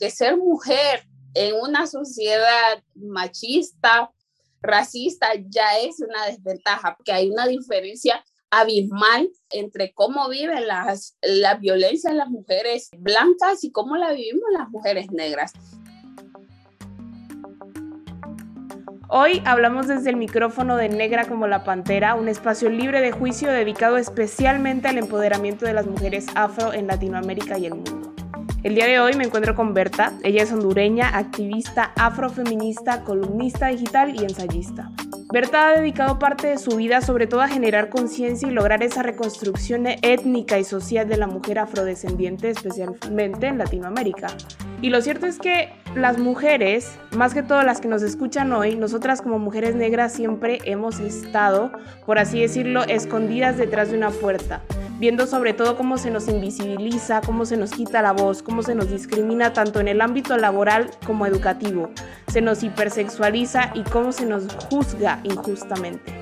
que ser mujer en una sociedad machista, racista, ya es una desventaja, porque hay una diferencia abismal entre cómo viven las, la violencia en las mujeres blancas y cómo la vivimos las mujeres negras. Hoy hablamos desde el micrófono de Negra como la Pantera, un espacio libre de juicio dedicado especialmente al empoderamiento de las mujeres afro en Latinoamérica y el mundo. El día de hoy me encuentro con Berta, ella es hondureña, activista afrofeminista, columnista digital y ensayista. Berta ha dedicado parte de su vida sobre todo a generar conciencia y lograr esa reconstrucción étnica y social de la mujer afrodescendiente, especialmente en Latinoamérica. Y lo cierto es que las mujeres, más que todas las que nos escuchan hoy, nosotras como mujeres negras siempre hemos estado, por así decirlo, escondidas detrás de una puerta viendo sobre todo cómo se nos invisibiliza, cómo se nos quita la voz, cómo se nos discrimina tanto en el ámbito laboral como educativo, se nos hipersexualiza y cómo se nos juzga injustamente.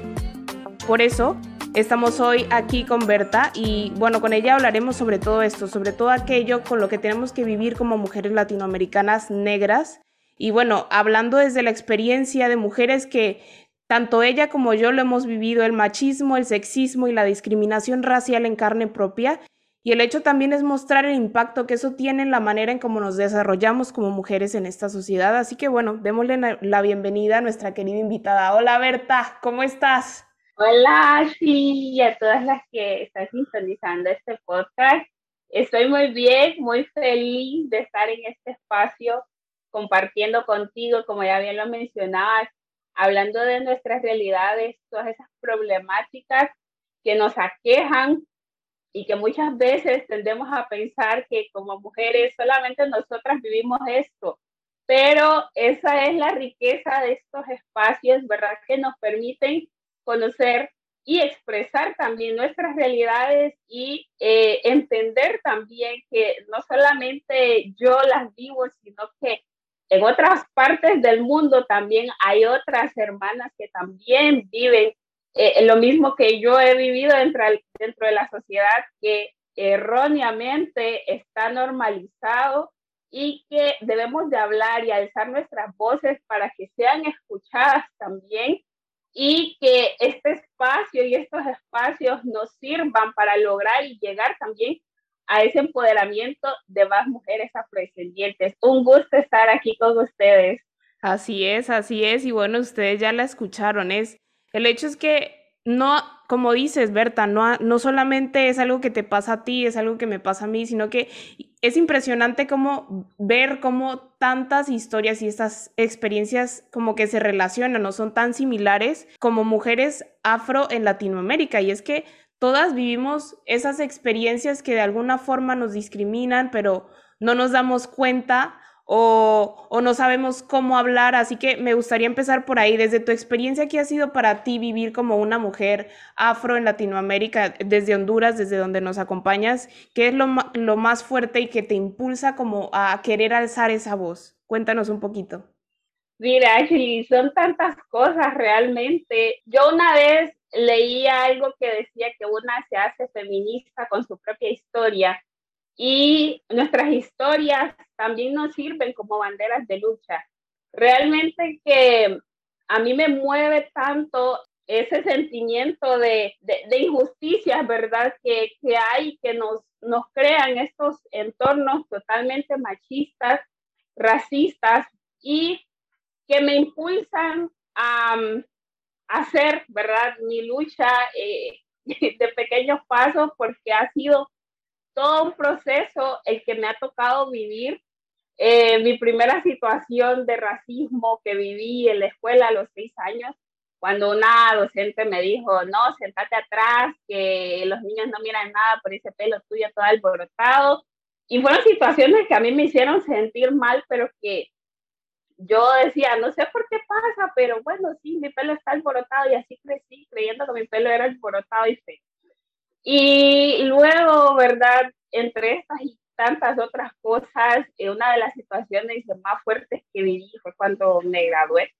Por eso, estamos hoy aquí con Berta y bueno, con ella hablaremos sobre todo esto, sobre todo aquello con lo que tenemos que vivir como mujeres latinoamericanas negras. Y bueno, hablando desde la experiencia de mujeres que tanto ella como yo lo hemos vivido, el machismo, el sexismo y la discriminación racial en carne propia. Y el hecho también es mostrar el impacto que eso tiene en la manera en cómo nos desarrollamos como mujeres en esta sociedad. Así que bueno, démosle la bienvenida a nuestra querida invitada. Hola Berta, ¿cómo estás? Hola, sí, y a todas las que están sintonizando este podcast. Estoy muy bien, muy feliz de estar en este espacio compartiendo contigo, como ya bien lo mencionabas, hablando de nuestras realidades, todas esas problemáticas que nos aquejan y que muchas veces tendemos a pensar que como mujeres solamente nosotras vivimos esto, pero esa es la riqueza de estos espacios, ¿verdad? Que nos permiten conocer y expresar también nuestras realidades y eh, entender también que no solamente yo las vivo, sino que en otras partes del mundo también hay otras hermanas que también viven eh, lo mismo que yo he vivido dentro, dentro de la sociedad que erróneamente está normalizado y que debemos de hablar y alzar nuestras voces para que sean escuchadas también y que este espacio y estos espacios nos sirvan para lograr y llegar también a ese empoderamiento de más mujeres afrodescendientes. Un gusto estar aquí con ustedes. Así es, así es. Y bueno, ustedes ya la escucharon. Es, el hecho es que no, como dices, Berta, no, no solamente es algo que te pasa a ti, es algo que me pasa a mí, sino que es impresionante como ver cómo tantas historias y estas experiencias como que se relacionan o son tan similares como mujeres afro en Latinoamérica. Y es que todas vivimos esas experiencias que de alguna forma nos discriminan, pero no nos damos cuenta o, no sabemos cómo hablar. Así que me gustaría empezar por ahí. Desde tu experiencia, ¿qué ha sido para ti vivir como una mujer afro en Latinoamérica, desde Honduras, desde donde nos acompañas? ¿Qué es lo, lo más fuerte y que te impulsa como a querer alzar esa voz? Cuéntanos un poquito. Mira, Ashley, son tantas cosas realmente. Yo una vez leía algo que decía que una se hace feminista con su propia historia y nuestras historias también nos sirven como banderas de lucha. Realmente que a mí me mueve tanto ese sentimiento de, de, injusticia, ¿verdad? Que, que, hay, que nos, nos crean estos entornos totalmente machistas, racistas y que me impulsan a, hacer, ¿verdad? Mi lucha eh, de pequeños pasos porque ha sido todo un proceso el que me ha tocado vivir. Eh, mi primera situación de racismo que viví en la escuela a los seis años, cuando una docente me dijo, no, sentate atrás, que los niños no miran nada por ese pelo tuyo todo alborotado. Y fueron situaciones que a mí me hicieron sentir mal, pero que yo decía, no sé por qué pasa, pero bueno, sí, mi pelo está alborotado y así crecí creyendo que mi pelo era alborotado y feo. Y luego, ¿verdad? Entre estas y tantas otras cosas, eh, una de las situaciones más fuertes que viví fue cuando me gradué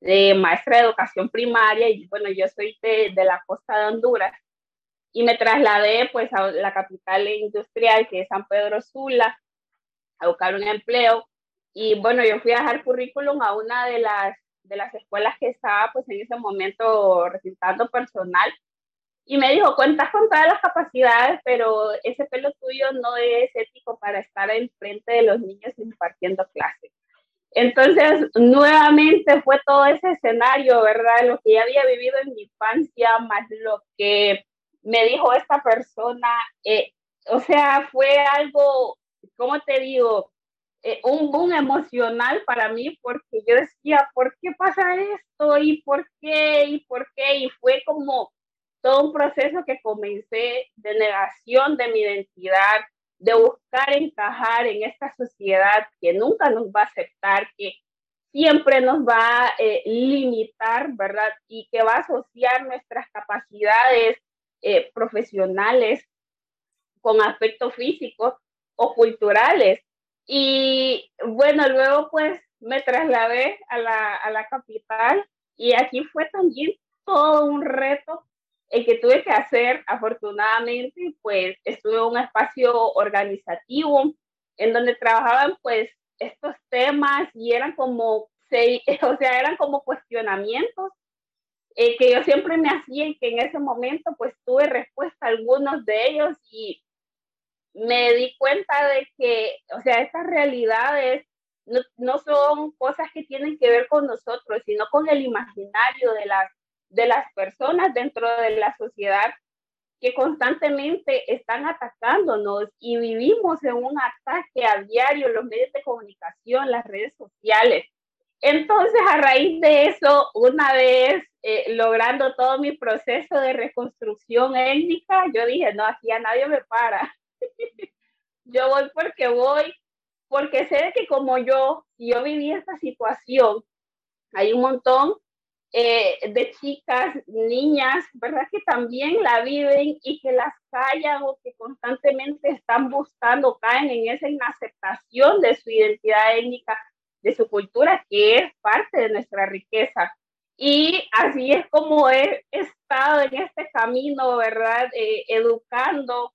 de maestra de educación primaria y bueno, yo soy de, de la costa de Honduras y me trasladé pues a la capital industrial que es San Pedro Sula a buscar un empleo y bueno, yo fui a dejar currículum a una de las, de las escuelas que estaba pues en ese momento registrando personal y me dijo, cuentas con todas las capacidades, pero ese pelo tuyo no es ético para estar enfrente de los niños impartiendo clases. Entonces, nuevamente fue todo ese escenario, ¿verdad? Lo que ya había vivido en mi infancia, más lo que me dijo esta persona. Eh, o sea, fue algo, ¿cómo te digo? Eh, un boom emocional para mí porque yo decía, ¿por qué pasa esto? ¿Y por qué? ¿Y por qué? Y fue como todo un proceso que comencé de negación de mi identidad, de buscar encajar en esta sociedad que nunca nos va a aceptar, que siempre nos va a eh, limitar, ¿verdad? Y que va a asociar nuestras capacidades eh, profesionales con aspectos físicos o culturales. Y bueno, luego pues me trasladé a la, a la capital y aquí fue también todo un reto el que tuve que hacer, afortunadamente, pues estuve en un espacio organizativo en donde trabajaban pues estos temas y eran como, o sea, eran como cuestionamientos eh, que yo siempre me hacía y que en ese momento pues tuve respuesta a algunos de ellos y me di cuenta de que, o sea, estas realidades no, no son cosas que tienen que ver con nosotros, sino con el imaginario de las de las personas dentro de la sociedad que constantemente están atacándonos y vivimos en un ataque a diario, los medios de comunicación, las redes sociales. Entonces, a raíz de eso, una vez eh, logrando todo mi proceso de reconstrucción étnica, yo dije, no, aquí a nadie me para. yo voy porque voy, porque sé que como yo, yo viví esta situación, hay un montón eh, de chicas, niñas, ¿verdad? Que también la viven y que las callan o que constantemente están buscando, caen en esa inaceptación de su identidad étnica, de su cultura, que es parte de nuestra riqueza. Y así es como he estado en este camino, ¿verdad? Eh, educando,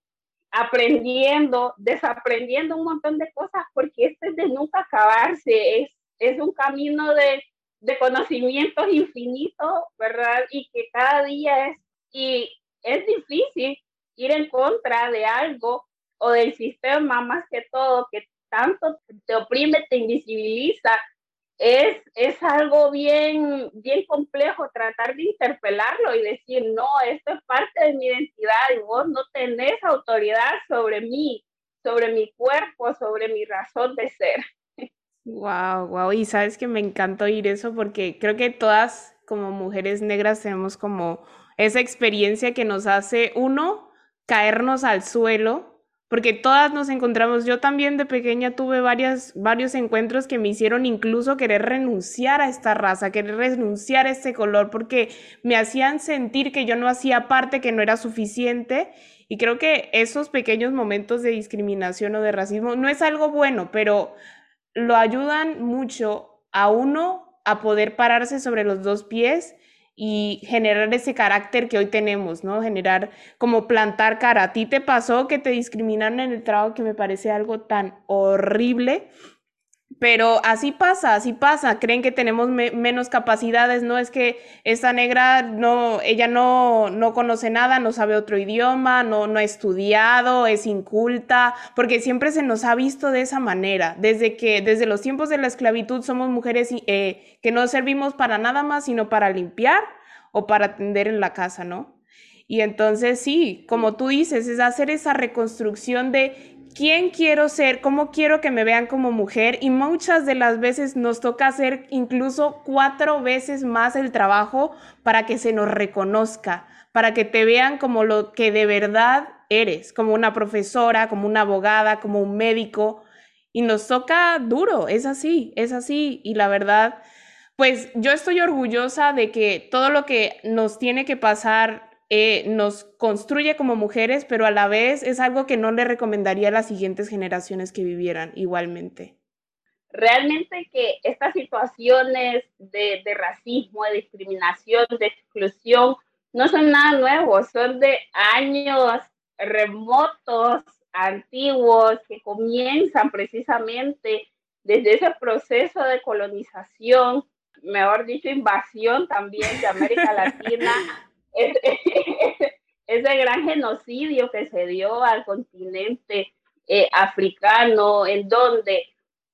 aprendiendo, desaprendiendo un montón de cosas, porque este es de nunca acabarse, es, es un camino de de conocimientos infinitos, ¿verdad? Y que cada día es, y es difícil ir en contra de algo o del sistema más que todo que tanto te oprime, te invisibiliza. Es, es algo bien, bien complejo tratar de interpelarlo y decir, no, esto es parte de mi identidad y vos no tenés autoridad sobre mí, sobre mi cuerpo, sobre mi razón de ser. Wow, wow. Y sabes que me encanta oír eso porque creo que todas como mujeres negras tenemos como esa experiencia que nos hace uno caernos al suelo, porque todas nos encontramos, yo también de pequeña tuve varias, varios encuentros que me hicieron incluso querer renunciar a esta raza, querer renunciar a este color, porque me hacían sentir que yo no hacía parte, que no era suficiente. Y creo que esos pequeños momentos de discriminación o de racismo no es algo bueno, pero lo ayudan mucho a uno a poder pararse sobre los dos pies y generar ese carácter que hoy tenemos, ¿no? Generar como plantar cara. ¿A ti te pasó que te discriminaron en el trabajo que me parece algo tan horrible? Pero así pasa, así pasa. Creen que tenemos menos capacidades. No es que esta negra, no, ella no, no conoce nada, no sabe otro idioma, no, no ha estudiado, es inculta, porque siempre se nos ha visto de esa manera. Desde que, desde los tiempos de la esclavitud, somos mujeres eh, que no servimos para nada más, sino para limpiar o para atender en la casa, ¿no? Y entonces sí, como tú dices, es hacer esa reconstrucción de quién quiero ser, cómo quiero que me vean como mujer y muchas de las veces nos toca hacer incluso cuatro veces más el trabajo para que se nos reconozca, para que te vean como lo que de verdad eres, como una profesora, como una abogada, como un médico. Y nos toca duro, es así, es así. Y la verdad, pues yo estoy orgullosa de que todo lo que nos tiene que pasar eh, nos construye como mujeres, pero a la vez es algo que no le recomendaría a las siguientes generaciones que vivieran igualmente. Realmente que estas situaciones de, de racismo, de discriminación, de exclusión, no son nada nuevo, son de años remotos, antiguos, que comienzan precisamente desde ese proceso de colonización, mejor dicho, invasión también de América Latina, ese, gran genocidio que se dio al continente eh, africano, en donde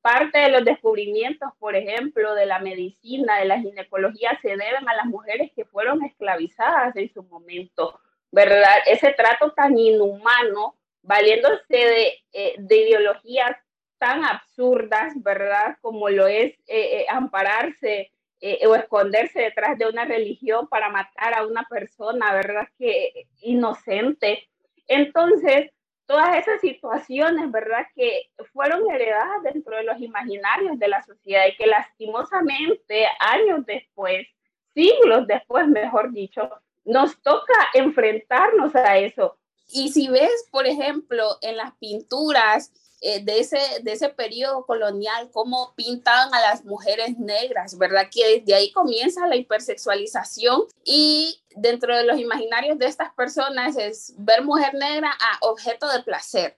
parte de los descubrimientos, por ejemplo, de la medicina, de la ginecología, se deben a las mujeres que fueron esclavizadas en su momento, ¿verdad? Ese trato tan inhumano, valiéndose de, eh, de ideologías tan absurdas, ¿verdad? Como lo es eh, eh, o esconderse detrás de una religión para matar a una persona, ¿verdad? Que inocente. Entonces, todas esas situaciones, ¿verdad? Que fueron heredadas dentro de los imaginarios de la sociedad y que lastimosamente años después, siglos después, mejor dicho, nos toca enfrentarnos a eso. Y si ves, por ejemplo, en las pinturas, eh, de, ese, de ese periodo colonial, cómo pintaban a las mujeres negras, ¿verdad? Que desde ahí comienza la hipersexualización y dentro de los imaginarios de estas personas es ver mujer negra a objeto de placer.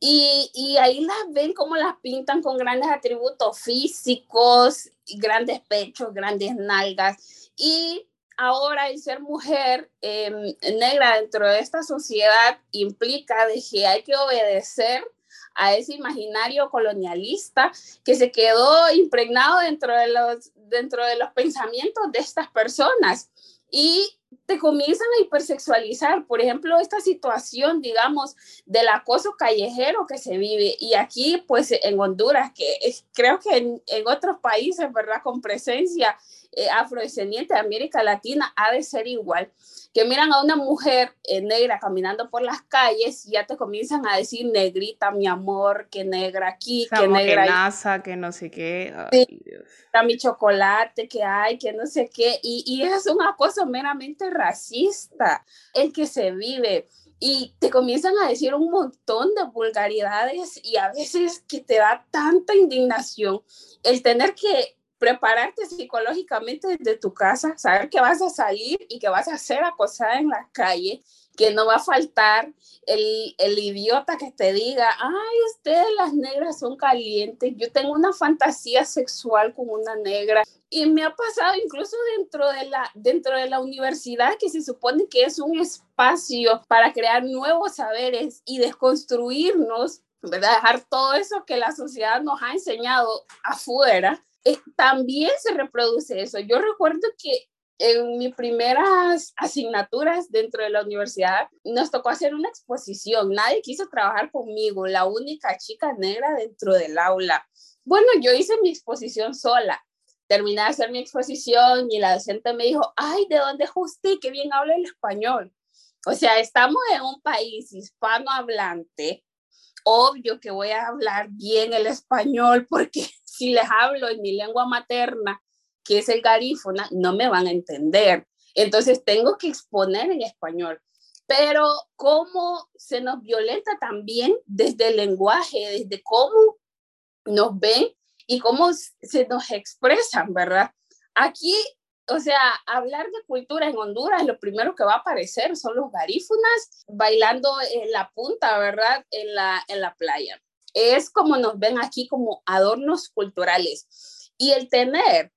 Y, y ahí las ven como las pintan con grandes atributos físicos, grandes pechos, grandes nalgas. Y ahora el ser mujer em, negra dentro de esta sociedad implica de que hay que obedecer a ese imaginario colonialista que se quedó impregnado dentro de los, dentro de los pensamientos de estas personas. Y te comienzan a hipersexualizar, por ejemplo, esta situación, digamos, del acoso callejero que se vive. Y aquí, pues, en Honduras, que creo que en, en, otros países, ¿verdad? Con presencia eh, afrodescendiente de América Latina, ha de ser igual que miran a una mujer eh, negra caminando por las calles y ya te comienzan a decir negrita, mi amor, que negra aquí, que negra. Que NASA, que no sé qué. mi chocolate, que hay, que no sé qué. Y, y es una cosa meramente racista el que se vive y te comienzan a decir un montón de vulgaridades y a veces que te da tanta indignación el tener que prepararte psicológicamente desde tu casa, saber que vas a salir y que vas a ser acosada en la calle, que no va a faltar el, el idiota que te diga, ay, ustedes las negras son calientes, yo tengo una fantasía sexual con una negra. Y me ha pasado incluso dentro de la, dentro de la universidad, que se supone que es un espacio para crear nuevos saberes y desconstruirnos, ¿verdad? Dejar todo eso que la sociedad nos ha enseñado afuera también se reproduce eso. Yo recuerdo que en mis primeras asignaturas dentro de la universidad nos tocó hacer una exposición. Nadie quiso trabajar conmigo, la única chica negra dentro del aula. Bueno, yo hice mi exposición sola. Terminé de hacer mi exposición y la docente me dijo, ay, ¿de dónde es usted? Qué bien habla el español. O sea, estamos en un país hispanohablante. Obvio que voy a hablar bien el español porque si les hablo en mi lengua materna, que es el garífona, no me van a entender. Entonces tengo que exponer en español. Pero cómo se nos violenta también desde el lenguaje, desde cómo nos ven y cómo se nos expresan, ¿verdad? Aquí, o sea, hablar de cultura en Honduras, lo primero que va a aparecer son los garífunas bailando en la punta, ¿verdad? En la, en la playa es como nos ven aquí como adornos culturales. Y el tener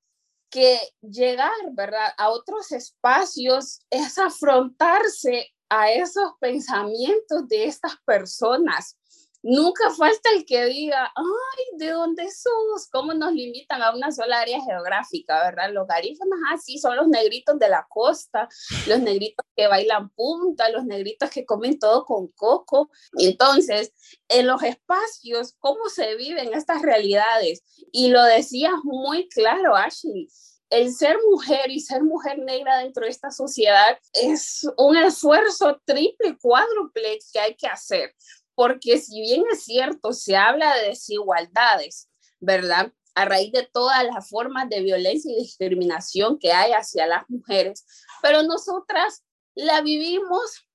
que llegar, ¿verdad?, a otros espacios es afrontarse a esos pensamientos de estas personas Nunca falta el que diga, ay, ¿de dónde sos? ¿Cómo nos limitan a una sola área geográfica, verdad? Los garífonos, así ah, son los negritos de la costa, los negritos que bailan punta, los negritos que comen todo con coco. Entonces, en los espacios, ¿cómo se viven estas realidades? Y lo decías muy claro, Ashley el ser mujer y ser mujer negra dentro de esta sociedad es un esfuerzo triple, cuádruple que hay que hacer porque si bien es cierto, se habla de desigualdades, ¿verdad? A raíz de todas las formas de violencia y discriminación que hay hacia las mujeres, pero nosotras la vivimos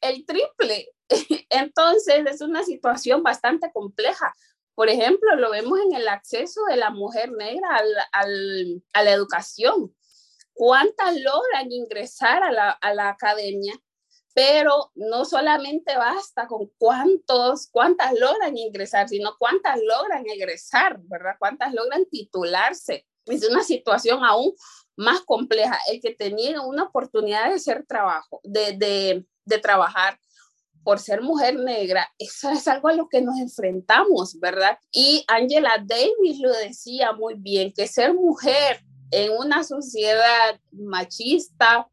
el triple. Entonces es una situación bastante compleja. Por ejemplo, lo vemos en el acceso de la mujer negra a la educación. ¿Cuántas logran ingresar a la academia pero no solamente basta con cuántos, cuántas logran ingresar, sino cuántas logran egresar, ¿verdad? Cuántas logran titularse. Es una situación aún más compleja. El que tenía una oportunidad de hacer trabajo, de, de, de trabajar por ser mujer negra, eso es algo a lo que nos enfrentamos, ¿verdad? Y Angela Davis lo decía muy bien, que ser mujer en una sociedad machista,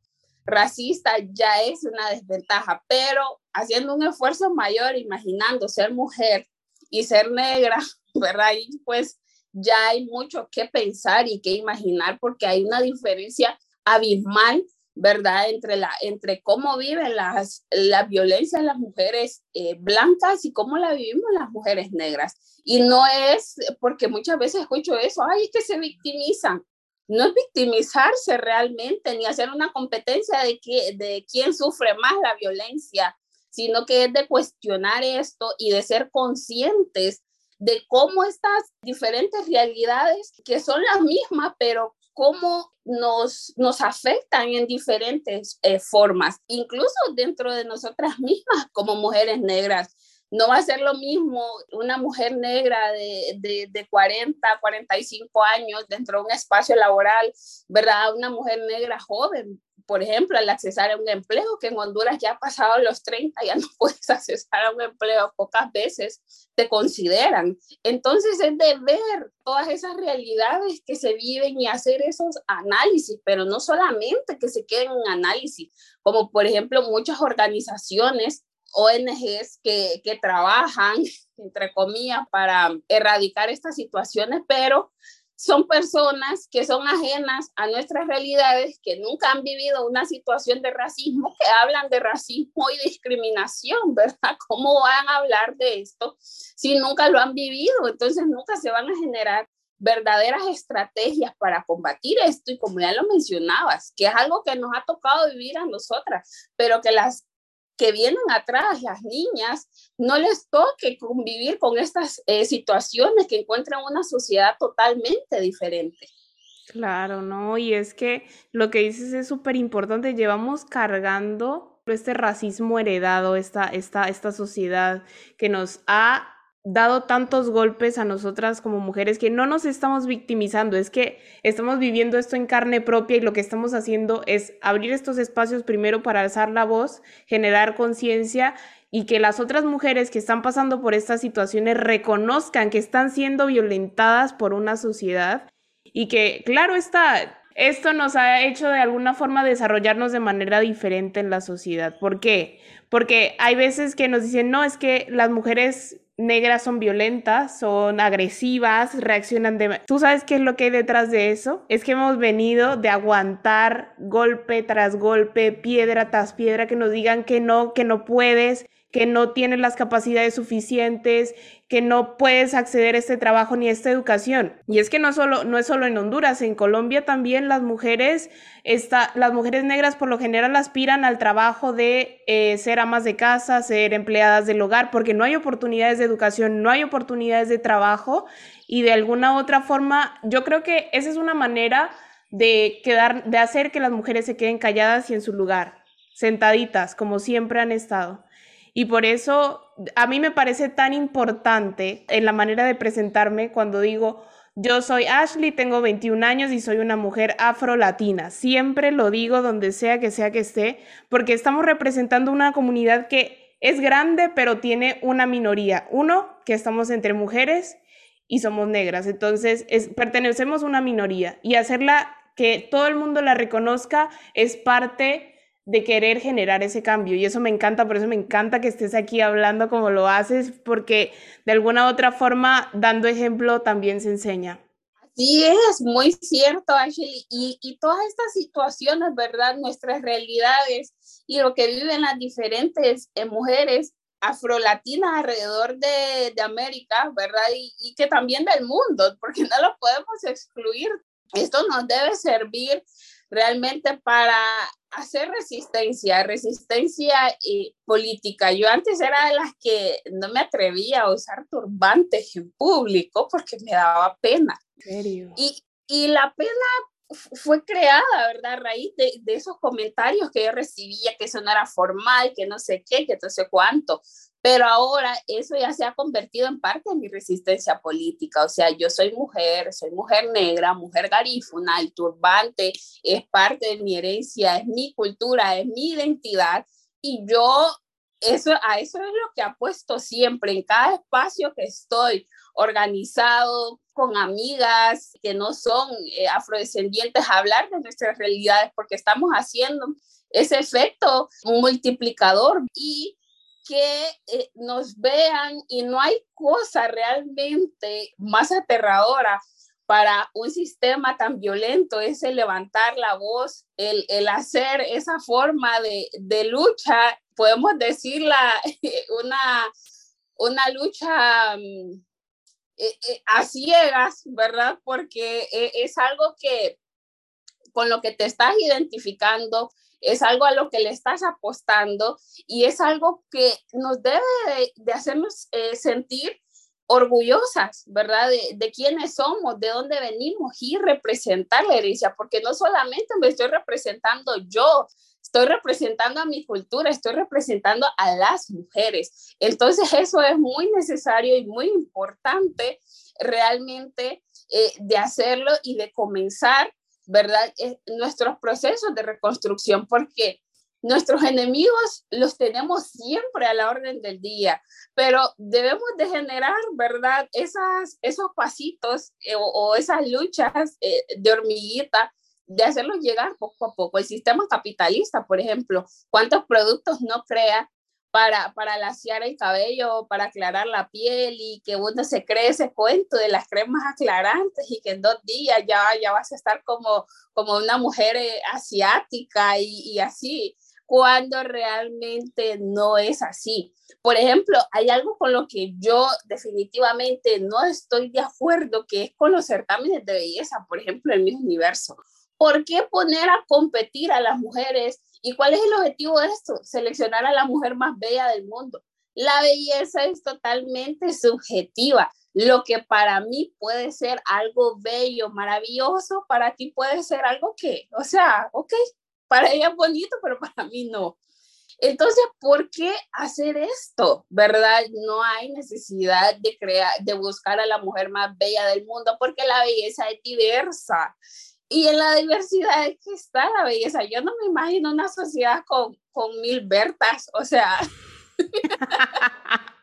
racista ya es una desventaja, pero haciendo un esfuerzo mayor, imaginando ser mujer y ser negra, ¿verdad? Y pues ya hay mucho que pensar y que imaginar porque hay una diferencia abismal, ¿verdad? Entre, la, entre cómo viven las, la violencia las mujeres eh, blancas y cómo la vivimos las mujeres negras. Y no es porque muchas veces escucho eso, ay, es que se victimizan no es victimizarse realmente ni hacer una competencia de, que, de quién sufre más la violencia, sino que es de cuestionar esto y de ser conscientes de cómo estas diferentes realidades, que son las mismas, pero cómo nos, nos afectan en diferentes eh, formas, incluso dentro de nosotras mismas como mujeres negras no va a ser lo mismo una mujer negra de, de, de, 40, 45 años dentro de un espacio laboral, ¿verdad? Una mujer negra joven, por ejemplo, al accesar a un empleo, que en Honduras ya ha pasado los 30, ya no puedes accesar a un empleo, pocas veces te consideran. Entonces es de ver todas esas realidades que se viven y hacer esos análisis, pero no solamente que se queden en análisis, como por ejemplo muchas organizaciones ONGs que, que trabajan, entre comillas, para erradicar estas situaciones, pero son personas que son ajenas a nuestras realidades, que nunca han vivido una situación de racismo, que hablan de racismo y discriminación, ¿verdad? ¿Cómo van a hablar de esto si nunca lo han vivido? Entonces nunca se van a generar verdaderas estrategias para combatir esto y como ya lo mencionabas, que es algo que nos ha tocado vivir a nosotras, pero que las que vienen atrás, las niñas, no les toque convivir con estas eh, situaciones que encuentran una sociedad totalmente diferente. Claro, ¿no? Y es que lo que dices es súper importante. Llevamos cargando este racismo heredado, esta, esta, esta sociedad que nos ha dado tantos golpes a nosotras como mujeres que no nos estamos victimizando, es que estamos viviendo esto en carne propia y lo que estamos haciendo es abrir estos espacios primero para alzar la voz, generar conciencia y que las otras mujeres que están pasando por estas situaciones reconozcan que están siendo violentadas por una sociedad y que, claro está, esto nos ha hecho de alguna forma desarrollarnos de manera diferente en la sociedad. ¿Por qué? Porque hay veces que nos dicen, no, es que las mujeres negras son violentas, son agresivas, reaccionan de... ¿Tú sabes qué es lo que hay detrás de eso? Es que hemos venido de aguantar golpe tras golpe, piedra tras piedra, que nos digan que no, que no puedes, que no tienes las capacidades suficientes, que no puedes acceder a este trabajo ni a esta educación. Y es que no, solo, no es solo en Honduras, en Colombia también las mujeres, está, las mujeres negras por lo general aspiran al trabajo de eh, ser amas de casa, ser empleadas del hogar, porque no hay oportunidades de educación, no hay oportunidades de trabajo y de alguna otra forma, yo creo que esa es una manera de, quedar, de hacer que las mujeres se queden calladas y en su lugar, sentaditas, como siempre han estado. Y por eso a mí me parece tan importante en la manera de presentarme cuando digo, yo soy Ashley, tengo 21 años y soy una mujer afro-latina. Siempre lo digo donde sea que sea que esté, porque estamos representando una comunidad que es grande, pero tiene una minoría. Uno, que estamos entre mujeres y somos negras. Entonces, pertenecemos a una minoría y hacerla que todo el mundo la reconozca es parte de querer generar ese cambio. Y eso me encanta, por eso me encanta que estés aquí hablando como lo haces, porque de alguna otra forma, dando ejemplo, también se enseña. Sí, es muy cierto, Ashley. Y, y todas estas situaciones, ¿verdad? Nuestras realidades y lo que viven las diferentes eh, mujeres afrolatinas alrededor de, de América, ¿verdad? Y, y, que también del mundo, porque no lo podemos excluir. Esto nos debe servir realmente para hacer resistencia, resistencia y política. Yo antes era de las que no me atrevía a usar turbantes en público porque me daba pena. ¿En serio? Y, y la pena fue creada, ¿verdad? A raíz de, de, esos comentarios que yo recibía, que eso no era formal, que no sé qué, que no sé cuánto. Pero ahora eso ya se ha convertido en parte de mi resistencia política. O sea, yo soy mujer, soy mujer negra, mujer garífuna, el turbante es parte de mi herencia, es mi cultura, es mi identidad. Y yo eso, a eso es lo que apuesto siempre, en cada espacio que estoy organizado con amigas que no son eh, afrodescendientes, a hablar de nuestras realidades, porque estamos haciendo ese efecto multiplicador y que eh, nos vean y no hay cosa realmente más aterradora para un sistema tan violento, es el levantar la voz, el, el hacer esa forma de, de lucha podemos decirla una, una lucha mm, eh, eh, a ciegas, ¿verdad? Porque es algo que con lo que te estás identificando, es algo a lo que le estás apostando y es algo que nos debe de, hacernos sentir orgullosas, ¿verdad? De, de, quiénes somos, de dónde venimos y representar la herencia, porque no solamente me estoy representando yo, estoy representando a mi cultura, estoy representando a las mujeres. Entonces eso es muy necesario y muy importante realmente eh, de hacerlo y de comenzar, ¿verdad? Eh, nuestros procesos de reconstrucción, porque nuestros enemigos los tenemos siempre a la orden del día, pero debemos de generar, ¿verdad? Esas, esos pasitos eh, o, o, esas luchas de hormiguita de hacerlos llegar poco a poco. El sistema capitalista, por ejemplo, ¿cuántos productos no crea para, para laciar el cabello, para aclarar la piel y que uno se cree ese cuento de las cremas aclarantes y que en dos días ya, ya vas a estar como, como una mujer eh, asiática y, y así, cuando realmente no es así. Por ejemplo, hay algo con lo que yo definitivamente no estoy de acuerdo, que es con los certámenes de belleza, por ejemplo, en mi universo. ¿Por qué poner a competir a las mujeres? ¿Y cuál es el objetivo de esto? Seleccionar a la mujer más bella del mundo. La belleza es totalmente subjetiva. Lo que para mí puede ser algo bello, maravilloso, para ti puede ser algo que, o sea, ok, para ella es bonito, pero para mí no. Entonces, ¿por qué hacer esto? ¿Verdad? No hay necesidad de crear, de buscar a la mujer más bella del mundo, porque la belleza es diversa. Y en la diversidad es que está la belleza. Yo no me imagino una sociedad con, con mil Bertas, o sea.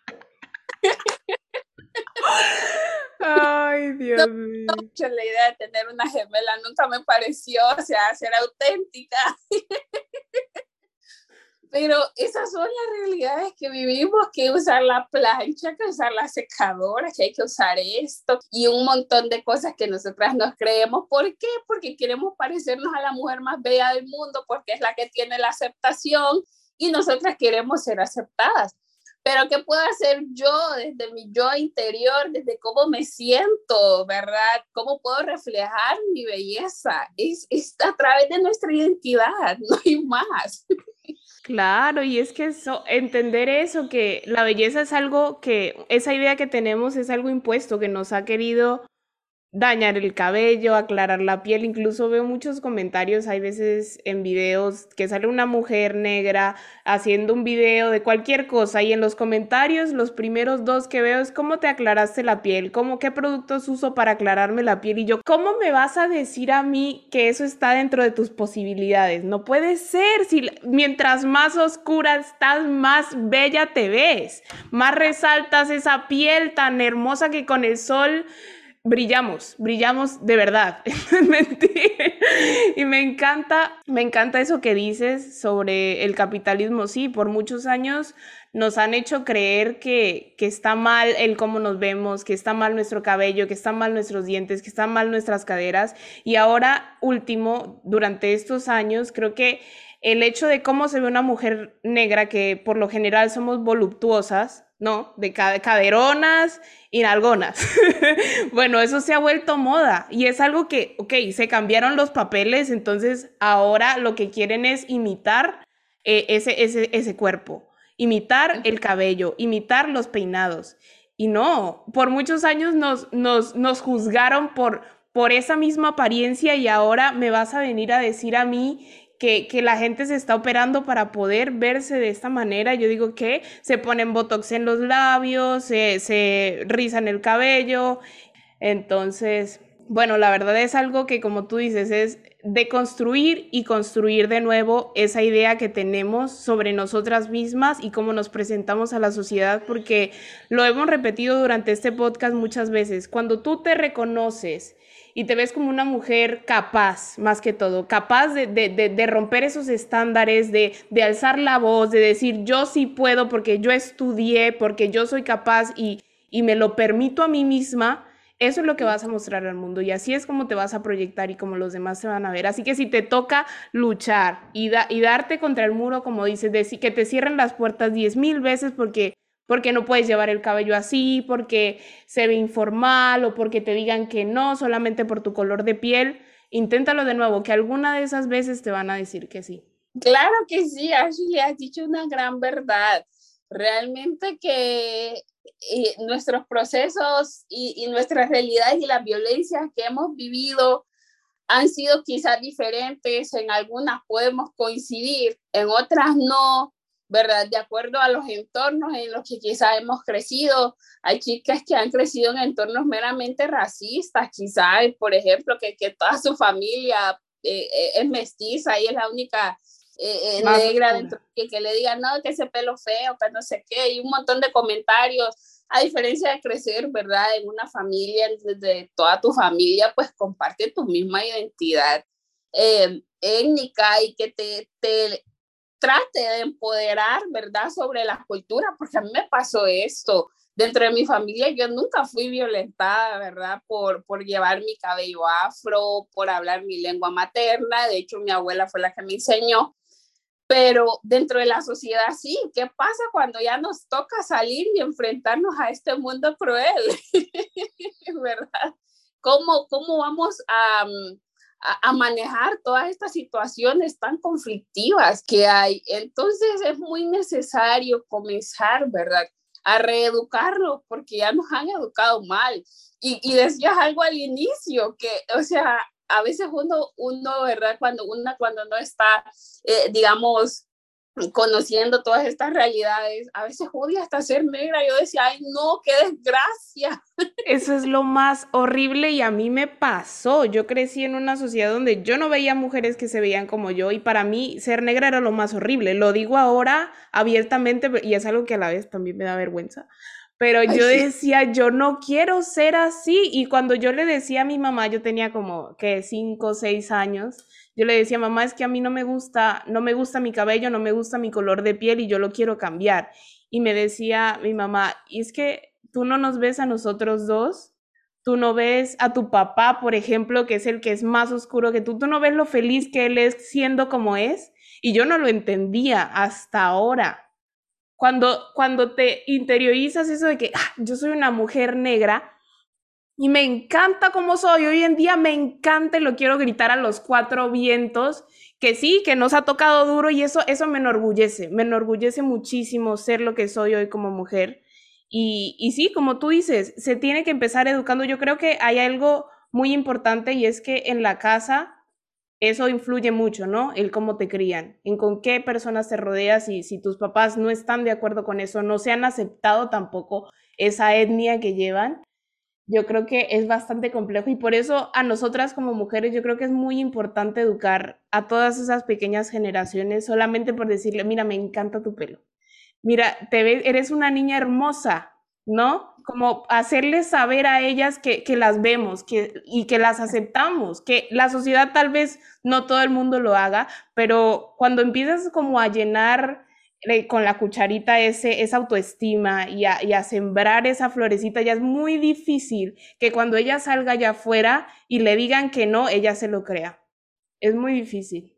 Ay, Dios mío. la idea de tener una gemela nunca me pareció, o sea, ser auténtica. Pero esas son las realidades que vivimos, que usar la plancha, que usar la secadora, que hay que usar esto y un montón de cosas que nosotras nos creemos. ¿Por qué? Porque queremos parecernos a la mujer más bella del mundo, porque es la que tiene la aceptación y nosotras queremos ser aceptadas. Pero ¿qué puedo hacer yo desde mi yo interior, desde cómo me siento, verdad? ¿Cómo puedo reflejar mi belleza? Es, es a través de nuestra identidad, no hay más. Claro, y es que eso, entender eso, que la belleza es algo que, esa idea que tenemos es algo impuesto, que nos ha querido dañar el cabello, aclarar la piel. Incluso veo muchos comentarios, hay veces en videos que sale una mujer negra haciendo un video de cualquier cosa y en los comentarios los primeros dos que veo es cómo te aclaraste la piel, cómo qué productos uso para aclararme la piel y yo, ¿cómo me vas a decir a mí que eso está dentro de tus posibilidades? No puede ser, si mientras más oscura estás, más bella te ves, más resaltas esa piel tan hermosa que con el sol brillamos, brillamos de verdad. y me encanta, me encanta eso que dices sobre el capitalismo. Sí, por muchos años nos han hecho creer que, que está mal el cómo nos vemos, que está mal nuestro cabello, que están mal nuestros dientes, que están mal nuestras caderas. Y ahora, último, durante estos años, creo que el hecho de cómo se ve una mujer negra, que por lo general somos voluptuosas, ¿no? De caderonas y nalgonas. bueno, eso se ha vuelto moda y es algo que, ok, se cambiaron los papeles, entonces ahora lo que quieren es imitar eh, ese, ese, ese cuerpo, imitar el cabello, imitar los peinados. Y no, por muchos años nos, nos, nos juzgaron por, por esa misma apariencia y ahora me vas a venir a decir a mí que, la gente se está operando para poder verse de esta manera. Yo digo que se ponen botox en los labios, se, se rizan el cabello. Entonces, bueno, la verdad es algo que como tú dices, es deconstruir y construir de nuevo esa idea que tenemos sobre nosotras mismas y cómo nos presentamos a la sociedad, porque lo hemos repetido durante este podcast muchas veces. Cuando tú te reconoces y te ves como una mujer capaz, más que todo, capaz de, romper esos estándares, de, alzar la voz, de decir yo sí puedo porque yo estudié, porque yo soy capaz y, y me lo permito a mí misma, eso es lo que vas a mostrar al mundo y así es como te vas a proyectar y como los demás se van a ver. Así que si te toca luchar y, y darte contra el muro, como dices, de, que te cierren las puertas diez mil veces porque porque no puedes llevar el cabello así, porque se ve informal o porque te digan que no solamente por tu color de piel. Inténtalo de nuevo, que alguna de esas veces te van a decir que sí. Claro que sí, Ashley, has dicho una gran verdad. Realmente que nuestros procesos y, y nuestras realidades y las violencias que hemos vivido han sido quizás diferentes, en algunas podemos coincidir, en otras no, ¿verdad? De acuerdo a los entornos en los que quizás hemos crecido. Hay chicas que han crecido en entornos meramente racistas, quizás, por ejemplo, que, que toda su familia eh, eh, es mestiza y es la única eh, negra dentro, que, que le digan, no, que ese pelo feo, que no sé qué, y un montón de comentarios. A diferencia de crecer, ¿verdad? En una familia, de toda tu familia, pues comparte tu misma identidad étnica y que te, te trate de empoderar, ¿verdad?, sobre la cultura, porque a mí me pasó esto. Dentro de mi familia yo nunca fui violentada, ¿verdad?, por, por llevar mi cabello afro, por hablar mi lengua materna. De hecho, mi abuela fue la que me enseñó. Pero dentro de la sociedad sí, ¿qué pasa cuando ya nos toca salir y enfrentarnos a este mundo cruel? ¿Verdad? ¿Cómo, cómo vamos a, mm, a, manejar todas estas situaciones tan conflictivas que hay. Entonces es muy necesario comenzar, ¿verdad? A reeducarlo porque ya nos han educado mal. Y, y decías algo al inicio, que, o sea, a veces uno, uno, ¿verdad? Cuando una, cuando no está, eh, digamos, conociendo todas estas realidades, a veces odia hasta ser negra. Yo decía, ay, no, qué desgracia. Eso es lo más horrible y a mí me pasó. Yo crecí en una sociedad donde yo no veía mujeres que se veían como yo y para mí ser negra era lo más horrible. Lo digo ahora abiertamente y es algo que a la vez también me da vergüenza. Pero yo decía, yo no quiero ser así. Y cuando yo le decía a mi mamá, yo tenía como que cinco o seis años, yo le decía, mamá, es que a mí no me gusta, no me gusta mi cabello, no me gusta mi color de piel y yo lo quiero cambiar. Y me decía mi mamá, y es que tú no nos ves a nosotros dos, tú no ves a tu papá, por ejemplo, que es el que es más oscuro que tú, tú no ves lo feliz que él es siendo como es. Y yo no lo entendía hasta ahora. Cuando, cuando te interiorizas eso de que ah, yo soy una mujer negra, y me encanta cómo soy. Hoy en día me encanta y lo quiero gritar a los cuatro vientos. Que sí, que nos ha tocado duro y eso, eso me enorgullece. Me enorgullece muchísimo ser lo que soy hoy como mujer. Y, y sí, como tú dices, se tiene que empezar educando. Yo creo que hay algo muy importante y es que en la casa eso influye mucho, ¿no? El cómo te crían, en con qué personas te rodeas y si tus papás no están de acuerdo con eso, no se han aceptado tampoco esa etnia que llevan, yo creo que es bastante complejo y por eso a nosotras como mujeres yo creo que es muy importante educar a todas esas pequeñas generaciones solamente por decirle, mira, me encanta tu pelo. Mira, te ves, eres una niña hermosa, ¿no? Como hacerles saber a ellas que, que las vemos que, y que las aceptamos, que la sociedad tal vez no todo el mundo lo haga, pero cuando empiezas como a llenar con la cucharita ese, esa autoestima y a, sembrar esa florecita, ya es muy difícil que cuando ella salga allá afuera y le digan que no, ella se lo crea. Es muy difícil.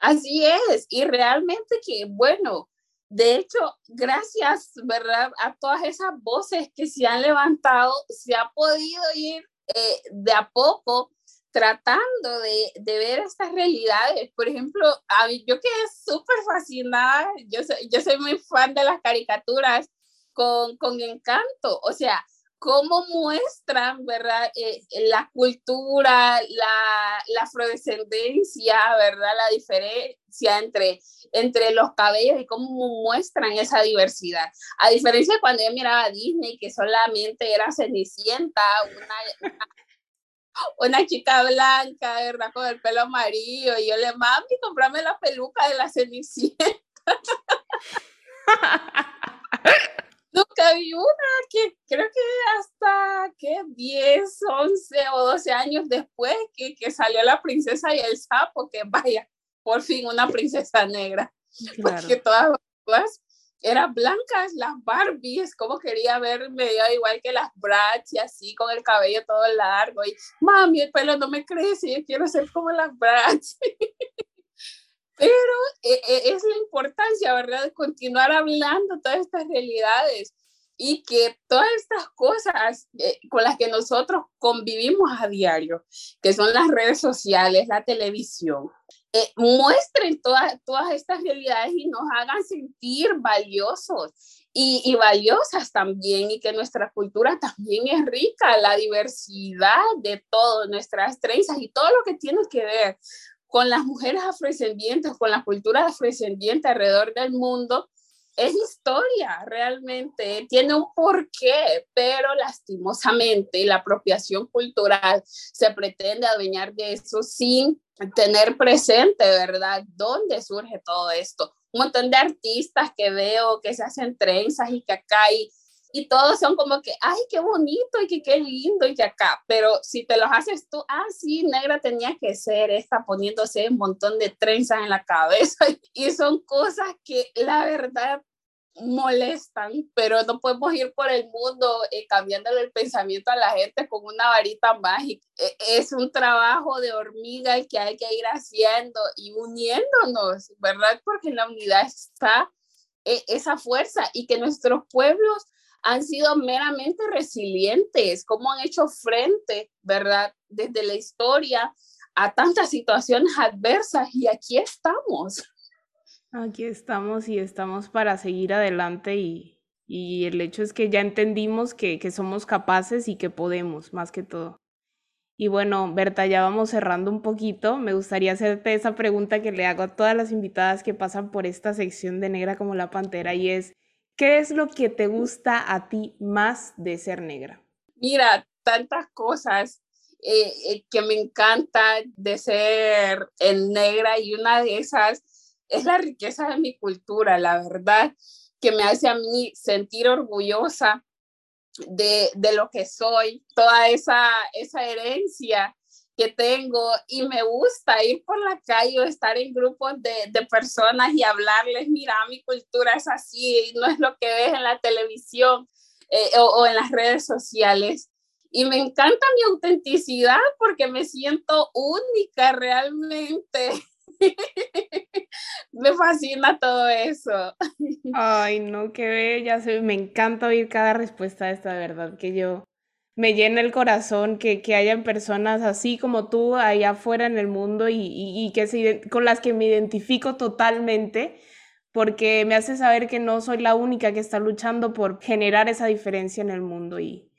Así es, y realmente que, bueno, de hecho, gracias, ¿verdad? A todas esas voces que se han levantado, se ha podido ir eh, de a poco tratando de, de, ver estas realidades. Por ejemplo, a mí, yo quedé súper fascinada, yo soy, yo soy muy fan de las caricaturas con, con encanto, o sea, cómo muestran, ¿verdad? Eh, la cultura, la, la, afrodescendencia, ¿verdad? La diferencia entre, entre los cabellos y cómo muestran esa diversidad. A diferencia de cuando yo miraba Disney, que solamente era Cenicienta, una, chica blanca, ¿verdad? Con el pelo amarillo, y yo le, mami, comprame la peluca de la Cenicienta. Nunca vi una que creo que hasta que 10, 11 o 12 años después que, que salió la princesa y el sapo, que vaya, por fin una princesa negra. Porque todas, todas eran blancas, las Barbies, como quería verme igual que las Bratz y así con el cabello todo largo y mami, el pelo no me crece, yo quiero ser como las Bratz. Pero eh, es la importancia, ¿verdad?, de continuar hablando todas estas realidades y que todas estas cosas eh, con las que nosotros convivimos a diario, que son las redes sociales, la televisión, muestren todas, todas estas realidades y nos hagan sentir valiosos y, y, valiosas también y que nuestra cultura también es rica, la diversidad de todo, nuestras trenzas y todo lo que tiene que ver con las mujeres afrodescendientes, con la cultura afrodescendiente alrededor del mundo, es historia realmente, tiene un porqué, pero lastimosamente la apropiación cultural se pretende adueñar de eso sin tener presente, ¿verdad? ¿Dónde surge todo esto? Un montón de artistas que veo que se hacen trenzas y que acá hay y todos son como que, ay, qué bonito y que qué lindo y que acá, pero si te los haces tú, ah, sí, negra tenía que ser esta poniéndose un montón de trenzas en la cabeza y son cosas que la verdad molestan, pero no podemos ir por el mundo eh, cambiándole el pensamiento a la gente con una varita mágica. E, es un trabajo de hormiga que hay que ir haciendo y uniéndonos, ¿verdad? Porque en la unidad está eh, esa fuerza y que nuestros pueblos han sido meramente resilientes, cómo han hecho frente, ¿verdad? Desde la historia a tantas situaciones adversas y aquí estamos. Aquí estamos y estamos para seguir adelante y, y el hecho es que ya entendimos que, que somos capaces y que podemos, más que todo. Y bueno, Berta, ya vamos cerrando un poquito. Me gustaría hacerte esa pregunta que le hago a todas las invitadas que pasan por esta sección de Negra como la Pantera y es, ¿Qué es lo que te gusta a ti más de ser negra? Mira, tantas cosas eh, eh, que me encanta de ser en negra y una de esas es la riqueza de mi cultura, la verdad, que me hace a mí sentir orgullosa de, de lo que soy, toda esa, esa herencia que tengo y me gusta ir por la calle o estar en grupos de, de, personas y hablarles, mira, mi cultura es así, no es lo que ves en la televisión eh, o, o, en las redes sociales. Y me encanta mi autenticidad porque me siento única realmente. me fascina todo eso. Ay, no, qué bella. Me encanta oír cada respuesta esta verdad que yo me llena el corazón que, que hayan personas así como tú allá afuera en el mundo y, y, que se, con las que me identifico totalmente, porque me hace saber que no soy la única que está luchando por generar esa diferencia en el mundo y,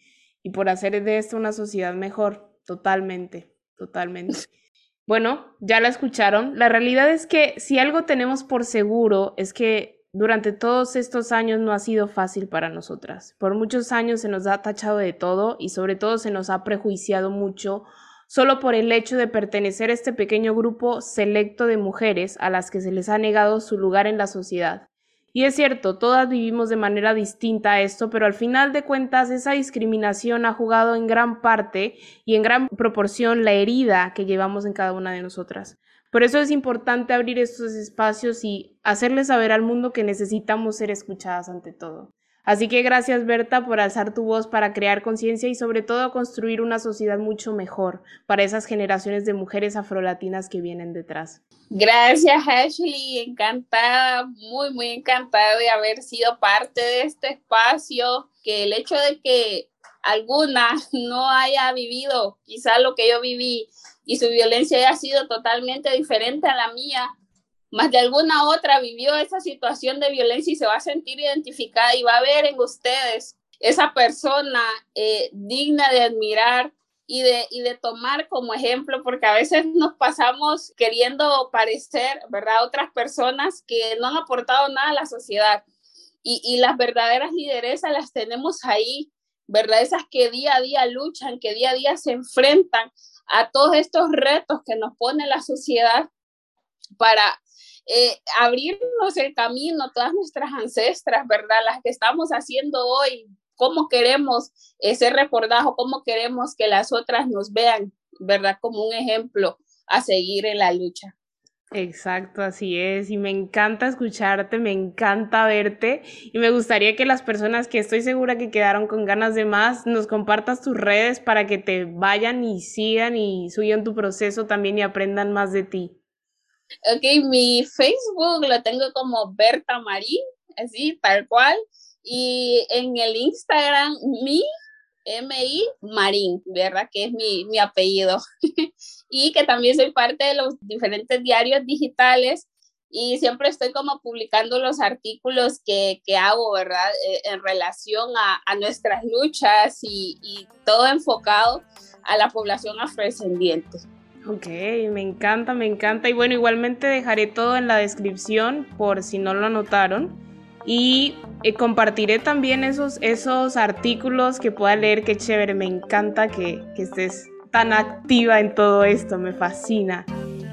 y por hacer de esto una sociedad mejor, totalmente, totalmente. Bueno, ya la escucharon. La realidad es que si algo tenemos por seguro es que durante todos estos años no ha sido fácil para nosotras. Por muchos años se nos ha tachado de todo y sobre todo se nos ha prejuiciado mucho solo por el hecho de pertenecer a este pequeño grupo selecto de mujeres a las que se les ha negado su lugar en la sociedad. Y es cierto, todas vivimos de manera distinta a esto, pero al final de cuentas esa discriminación ha jugado en gran parte y en gran proporción la herida que llevamos en cada una de nosotras. Por eso es importante abrir estos espacios y hacerle saber al mundo que necesitamos ser escuchadas ante todo. Así que gracias Berta por alzar tu voz para crear conciencia y sobre todo construir una sociedad mucho mejor para esas generaciones de mujeres afrolatinas que vienen detrás. Gracias Ashley, encantada, muy muy encantada de haber sido parte de este espacio, que el hecho de que alguna no haya vivido quizá lo que yo viví y su violencia haya sido totalmente diferente a la mía, más de alguna otra vivió esa situación de violencia y se va a sentir identificada y va a ver en ustedes esa persona eh, digna de admirar y de, y de tomar como ejemplo, porque a veces nos pasamos queriendo parecer, ¿verdad?, otras personas que no han aportado nada a la sociedad. Y, y las verdaderas lideresas las tenemos ahí, ¿verdad? Esas que día a día luchan, que día a día se enfrentan a todos estos retos que nos pone la sociedad para eh, abrirnos el camino, todas nuestras ancestras, ¿verdad? Las que estamos haciendo hoy, cómo queremos eh, ser recordados, cómo queremos que las otras nos vean, ¿verdad? Como un ejemplo a seguir en la lucha. Exacto, así es. Y me encanta escucharte, me encanta verte. Y me gustaría que las personas que estoy segura que quedaron con ganas de más, nos compartas tus redes para que te vayan y sigan y suban tu proceso también y aprendan más de ti. Ok, mi Facebook lo tengo como Berta Marín, así, tal cual. Y en el Instagram, mi M.I. Marín, ¿verdad? Que es mi, mi apellido. y que también soy parte de los diferentes diarios digitales y siempre estoy como publicando los artículos que, que hago, ¿verdad? Eh, en relación a, a nuestras luchas y, y, todo enfocado a la población afrodescendiente. Ok, me encanta, me encanta. Y bueno, igualmente dejaré todo en la descripción por si no lo notaron. Y eh, compartiré también esos, esos artículos que pueda leer, qué chévere, me encanta que, que estés tan activa en todo esto, me fascina.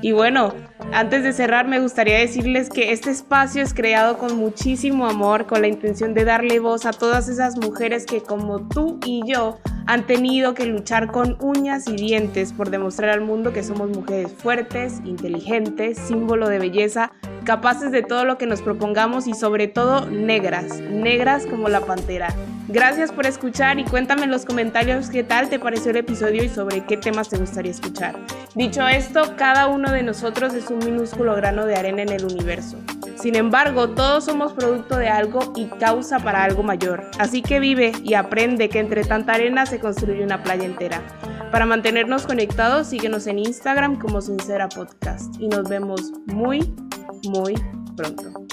Y bueno, antes de cerrar me gustaría decirles que este espacio es creado con muchísimo amor, con la intención de darle voz a todas esas mujeres que como tú y yo han tenido que luchar con uñas y dientes por demostrar al mundo que somos mujeres fuertes, inteligentes, símbolo de belleza, capaces de todo lo que nos propongamos y sobre todo negras, negras como la pantera. Gracias por escuchar y cuéntame en los comentarios qué tal te pareció el episodio y sobre qué temas te gustaría escuchar. Dicho esto, cada uno de nosotros es un minúsculo grano de arena en el universo. Sin embargo, todos somos producto de algo y causa para algo mayor. Así que vive y aprende que entre tanta arena se construye una playa entera. Para mantenernos conectados, síguenos en Instagram como Sincera Podcast y nos vemos muy, muy pronto.